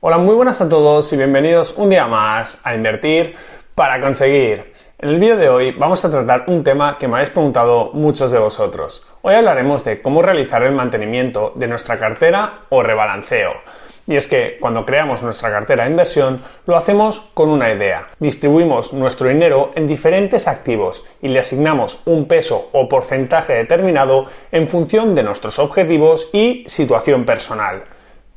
Hola, muy buenas a todos y bienvenidos un día más a Invertir para conseguir. En el vídeo de hoy vamos a tratar un tema que me habéis preguntado muchos de vosotros. Hoy hablaremos de cómo realizar el mantenimiento de nuestra cartera o rebalanceo. Y es que cuando creamos nuestra cartera de inversión lo hacemos con una idea. Distribuimos nuestro dinero en diferentes activos y le asignamos un peso o porcentaje determinado en función de nuestros objetivos y situación personal.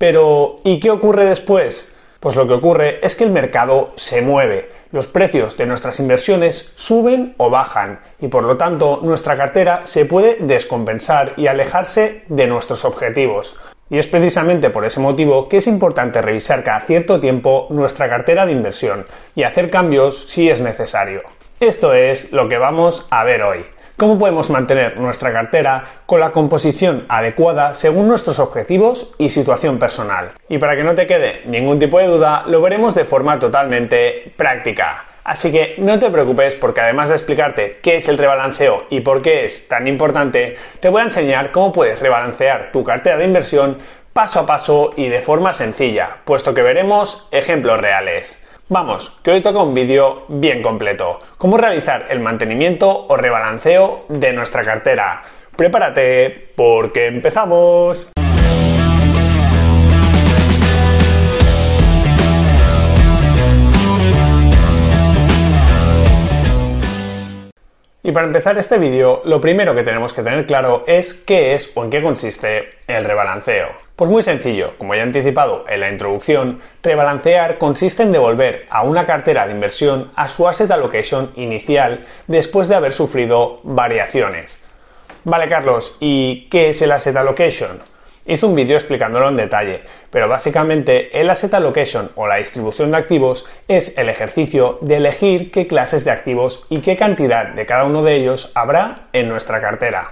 Pero, ¿y qué ocurre después? Pues lo que ocurre es que el mercado se mueve, los precios de nuestras inversiones suben o bajan y por lo tanto nuestra cartera se puede descompensar y alejarse de nuestros objetivos. Y es precisamente por ese motivo que es importante revisar cada cierto tiempo nuestra cartera de inversión y hacer cambios si es necesario. Esto es lo que vamos a ver hoy. ¿Cómo podemos mantener nuestra cartera con la composición adecuada según nuestros objetivos y situación personal? Y para que no te quede ningún tipo de duda, lo veremos de forma totalmente práctica. Así que no te preocupes porque además de explicarte qué es el rebalanceo y por qué es tan importante, te voy a enseñar cómo puedes rebalancear tu cartera de inversión paso a paso y de forma sencilla, puesto que veremos ejemplos reales. Vamos, que hoy toca un vídeo bien completo. Cómo realizar el mantenimiento o rebalanceo de nuestra cartera. Prepárate porque empezamos. Y para empezar este vídeo, lo primero que tenemos que tener claro es qué es o en qué consiste el rebalanceo. Pues muy sencillo, como ya he anticipado en la introducción, rebalancear consiste en devolver a una cartera de inversión a su asset allocation inicial después de haber sufrido variaciones. Vale, Carlos, ¿y qué es el asset allocation? Hice un vídeo explicándolo en detalle, pero básicamente el asset allocation o la distribución de activos es el ejercicio de elegir qué clases de activos y qué cantidad de cada uno de ellos habrá en nuestra cartera.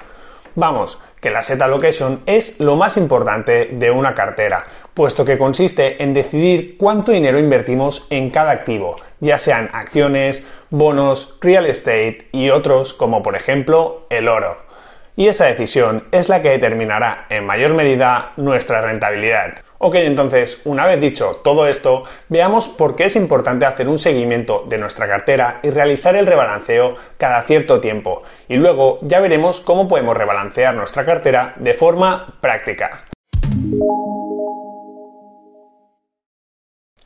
Vamos, que el asset allocation es lo más importante de una cartera, puesto que consiste en decidir cuánto dinero invertimos en cada activo, ya sean acciones, bonos, real estate y otros como por ejemplo el oro y esa decisión es la que determinará en mayor medida nuestra rentabilidad. Ok, entonces, una vez dicho todo esto, veamos por qué es importante hacer un seguimiento de nuestra cartera y realizar el rebalanceo cada cierto tiempo. Y luego ya veremos cómo podemos rebalancear nuestra cartera de forma práctica.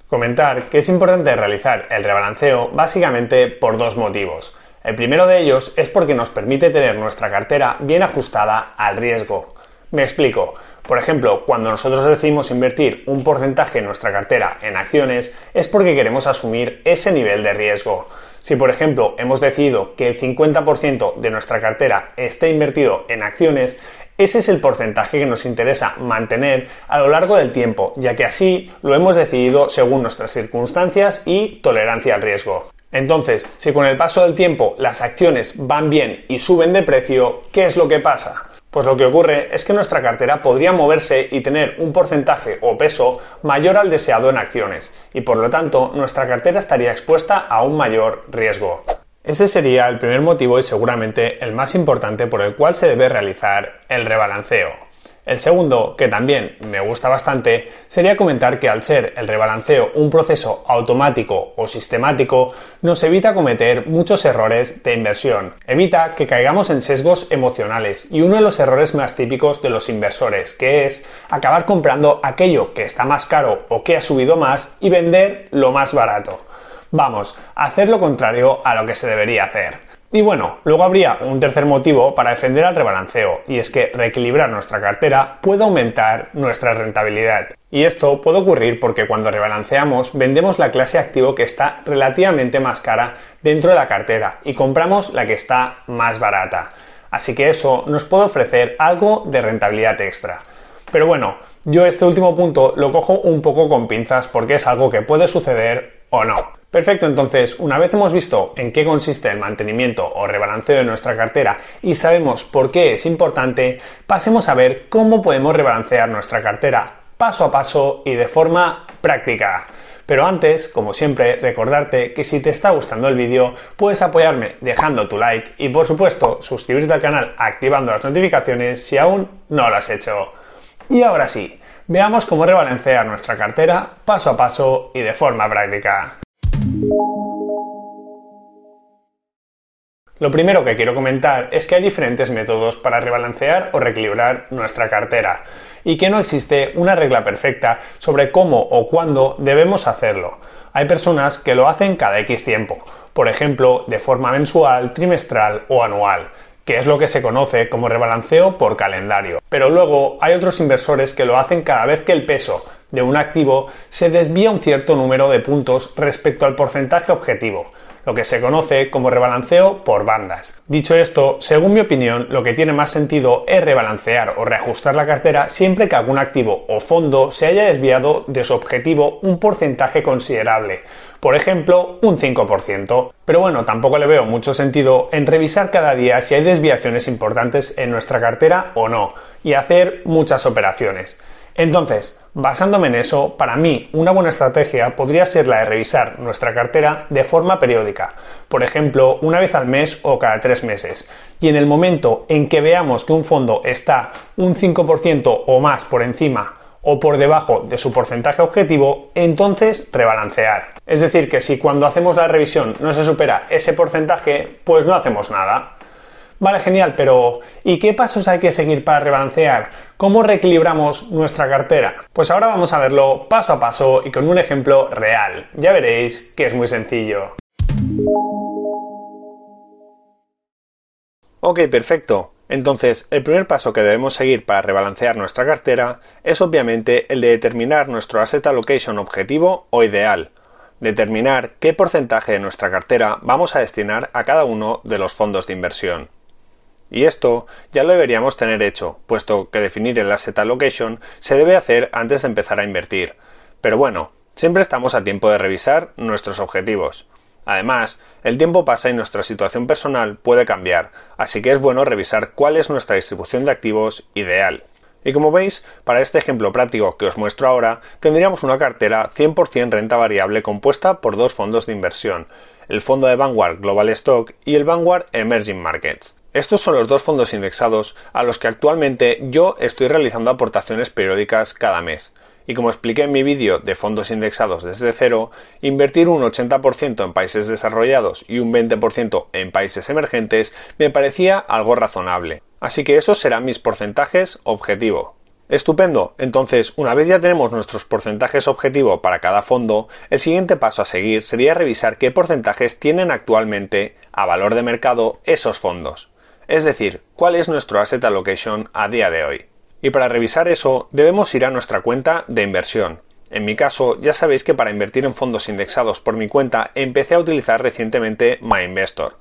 Comentar que es importante realizar el rebalanceo básicamente por dos motivos. El primero de ellos es porque nos permite tener nuestra cartera bien ajustada al riesgo. Me explico. Por ejemplo, cuando nosotros decidimos invertir un porcentaje en nuestra cartera en acciones es porque queremos asumir ese nivel de riesgo. Si por ejemplo hemos decidido que el 50% de nuestra cartera esté invertido en acciones, ese es el porcentaje que nos interesa mantener a lo largo del tiempo, ya que así lo hemos decidido según nuestras circunstancias y tolerancia al riesgo. Entonces, si con el paso del tiempo las acciones van bien y suben de precio, ¿qué es lo que pasa? Pues lo que ocurre es que nuestra cartera podría moverse y tener un porcentaje o peso mayor al deseado en acciones, y por lo tanto nuestra cartera estaría expuesta a un mayor riesgo. Ese sería el primer motivo y seguramente el más importante por el cual se debe realizar el rebalanceo. El segundo, que también me gusta bastante, sería comentar que al ser el rebalanceo un proceso automático o sistemático, nos evita cometer muchos errores de inversión, evita que caigamos en sesgos emocionales y uno de los errores más típicos de los inversores, que es acabar comprando aquello que está más caro o que ha subido más y vender lo más barato. Vamos, hacer lo contrario a lo que se debería hacer. Y bueno, luego habría un tercer motivo para defender al rebalanceo, y es que reequilibrar nuestra cartera puede aumentar nuestra rentabilidad. Y esto puede ocurrir porque cuando rebalanceamos vendemos la clase activo que está relativamente más cara dentro de la cartera y compramos la que está más barata. Así que eso nos puede ofrecer algo de rentabilidad extra. Pero bueno, yo este último punto lo cojo un poco con pinzas porque es algo que puede suceder o no. Perfecto, entonces, una vez hemos visto en qué consiste el mantenimiento o rebalanceo de nuestra cartera y sabemos por qué es importante, pasemos a ver cómo podemos rebalancear nuestra cartera paso a paso y de forma práctica. Pero antes, como siempre, recordarte que si te está gustando el vídeo, puedes apoyarme dejando tu like y por supuesto suscribirte al canal activando las notificaciones si aún no lo has hecho. Y ahora sí, Veamos cómo rebalancear nuestra cartera paso a paso y de forma práctica. Lo primero que quiero comentar es que hay diferentes métodos para rebalancear o reequilibrar nuestra cartera y que no existe una regla perfecta sobre cómo o cuándo debemos hacerlo. Hay personas que lo hacen cada X tiempo, por ejemplo, de forma mensual, trimestral o anual que es lo que se conoce como rebalanceo por calendario. Pero luego hay otros inversores que lo hacen cada vez que el peso de un activo se desvía un cierto número de puntos respecto al porcentaje objetivo lo que se conoce como rebalanceo por bandas. Dicho esto, según mi opinión, lo que tiene más sentido es rebalancear o reajustar la cartera siempre que algún activo o fondo se haya desviado de su objetivo un porcentaje considerable, por ejemplo, un 5%. Pero bueno, tampoco le veo mucho sentido en revisar cada día si hay desviaciones importantes en nuestra cartera o no, y hacer muchas operaciones. Entonces, basándome en eso, para mí una buena estrategia podría ser la de revisar nuestra cartera de forma periódica, por ejemplo, una vez al mes o cada tres meses. Y en el momento en que veamos que un fondo está un 5% o más por encima o por debajo de su porcentaje objetivo, entonces rebalancear. Es decir, que si cuando hacemos la revisión no se supera ese porcentaje, pues no hacemos nada. Vale, genial, pero ¿y qué pasos hay que seguir para rebalancear? ¿Cómo reequilibramos nuestra cartera? Pues ahora vamos a verlo paso a paso y con un ejemplo real. Ya veréis que es muy sencillo. Ok, perfecto. Entonces, el primer paso que debemos seguir para rebalancear nuestra cartera es obviamente el de determinar nuestro asset allocation objetivo o ideal. Determinar qué porcentaje de nuestra cartera vamos a destinar a cada uno de los fondos de inversión. Y esto ya lo deberíamos tener hecho, puesto que definir el asset allocation se debe hacer antes de empezar a invertir. Pero bueno, siempre estamos a tiempo de revisar nuestros objetivos. Además, el tiempo pasa y nuestra situación personal puede cambiar, así que es bueno revisar cuál es nuestra distribución de activos ideal. Y como veis, para este ejemplo práctico que os muestro ahora, tendríamos una cartera 100% renta variable compuesta por dos fondos de inversión, el fondo de Vanguard Global Stock y el Vanguard Emerging Markets. Estos son los dos fondos indexados a los que actualmente yo estoy realizando aportaciones periódicas cada mes. Y como expliqué en mi vídeo de fondos indexados desde cero, invertir un 80% en países desarrollados y un 20% en países emergentes me parecía algo razonable. Así que esos serán mis porcentajes objetivo. Estupendo. Entonces, una vez ya tenemos nuestros porcentajes objetivo para cada fondo, el siguiente paso a seguir sería revisar qué porcentajes tienen actualmente a valor de mercado esos fondos. Es decir, cuál es nuestro asset allocation a día de hoy. Y para revisar eso, debemos ir a nuestra cuenta de inversión. En mi caso, ya sabéis que para invertir en fondos indexados por mi cuenta empecé a utilizar recientemente MyInvestor.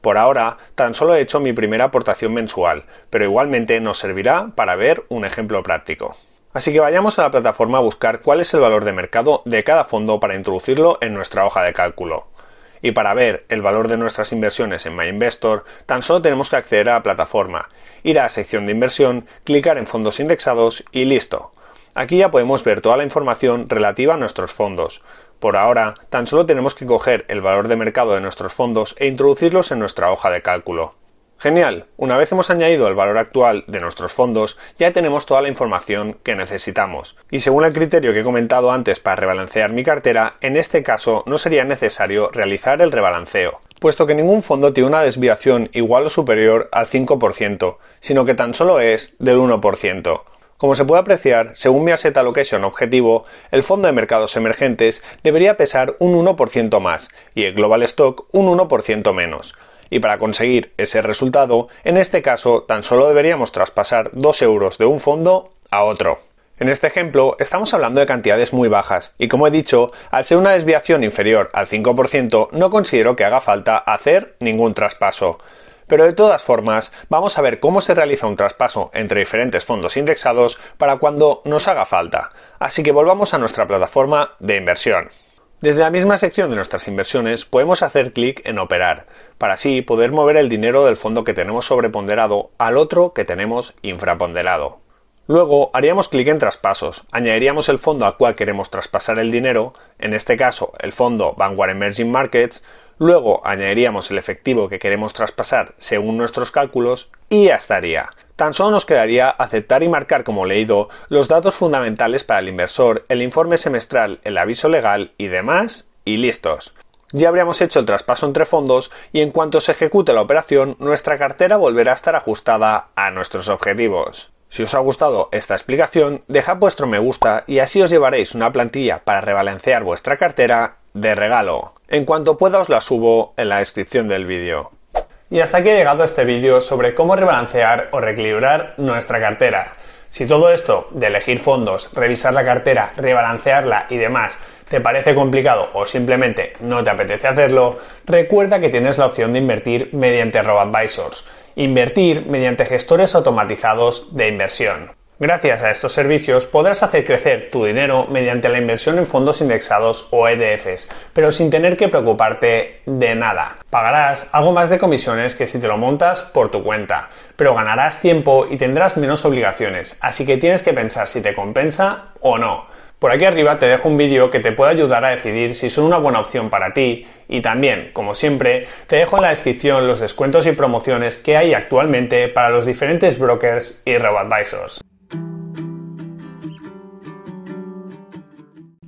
Por ahora, tan solo he hecho mi primera aportación mensual, pero igualmente nos servirá para ver un ejemplo práctico. Así que vayamos a la plataforma a buscar cuál es el valor de mercado de cada fondo para introducirlo en nuestra hoja de cálculo. Y para ver el valor de nuestras inversiones en MyInvestor, tan solo tenemos que acceder a la plataforma, ir a la sección de inversión, clicar en fondos indexados y listo. Aquí ya podemos ver toda la información relativa a nuestros fondos. Por ahora, tan solo tenemos que coger el valor de mercado de nuestros fondos e introducirlos en nuestra hoja de cálculo. Genial, una vez hemos añadido el valor actual de nuestros fondos, ya tenemos toda la información que necesitamos. Y según el criterio que he comentado antes para rebalancear mi cartera, en este caso no sería necesario realizar el rebalanceo, puesto que ningún fondo tiene una desviación igual o superior al 5%, sino que tan solo es del 1%. Como se puede apreciar, según mi asset allocation objetivo, el fondo de mercados emergentes debería pesar un 1% más y el global stock un 1% menos y para conseguir ese resultado, en este caso tan solo deberíamos traspasar 2 euros de un fondo a otro. En este ejemplo estamos hablando de cantidades muy bajas y como he dicho, al ser una desviación inferior al 5% no considero que haga falta hacer ningún traspaso. Pero de todas formas, vamos a ver cómo se realiza un traspaso entre diferentes fondos indexados para cuando nos haga falta. Así que volvamos a nuestra plataforma de inversión. Desde la misma sección de nuestras inversiones podemos hacer clic en Operar, para así poder mover el dinero del fondo que tenemos sobreponderado al otro que tenemos infraponderado. Luego haríamos clic en Traspasos, añadiríamos el fondo al cual queremos traspasar el dinero, en este caso el fondo Vanguard Emerging Markets, luego añadiríamos el efectivo que queremos traspasar según nuestros cálculos y ya estaría. Tan solo nos quedaría aceptar y marcar como leído los datos fundamentales para el inversor, el informe semestral, el aviso legal y demás, y listos. Ya habríamos hecho el traspaso entre fondos y en cuanto se ejecute la operación, nuestra cartera volverá a estar ajustada a nuestros objetivos. Si os ha gustado esta explicación, dejad vuestro me gusta y así os llevaréis una plantilla para rebalancear vuestra cartera de regalo. En cuanto pueda os la subo en la descripción del vídeo. Y hasta aquí ha llegado este vídeo sobre cómo rebalancear o reequilibrar nuestra cartera. Si todo esto de elegir fondos, revisar la cartera, rebalancearla y demás te parece complicado o simplemente no te apetece hacerlo, recuerda que tienes la opción de invertir mediante RoboAdvisors invertir mediante gestores automatizados de inversión. Gracias a estos servicios podrás hacer crecer tu dinero mediante la inversión en fondos indexados o ETFs, pero sin tener que preocuparte de nada. Pagarás algo más de comisiones que si te lo montas por tu cuenta, pero ganarás tiempo y tendrás menos obligaciones, así que tienes que pensar si te compensa o no. Por aquí arriba te dejo un vídeo que te puede ayudar a decidir si son una buena opción para ti y también, como siempre, te dejo en la descripción los descuentos y promociones que hay actualmente para los diferentes brokers y robo-advisors.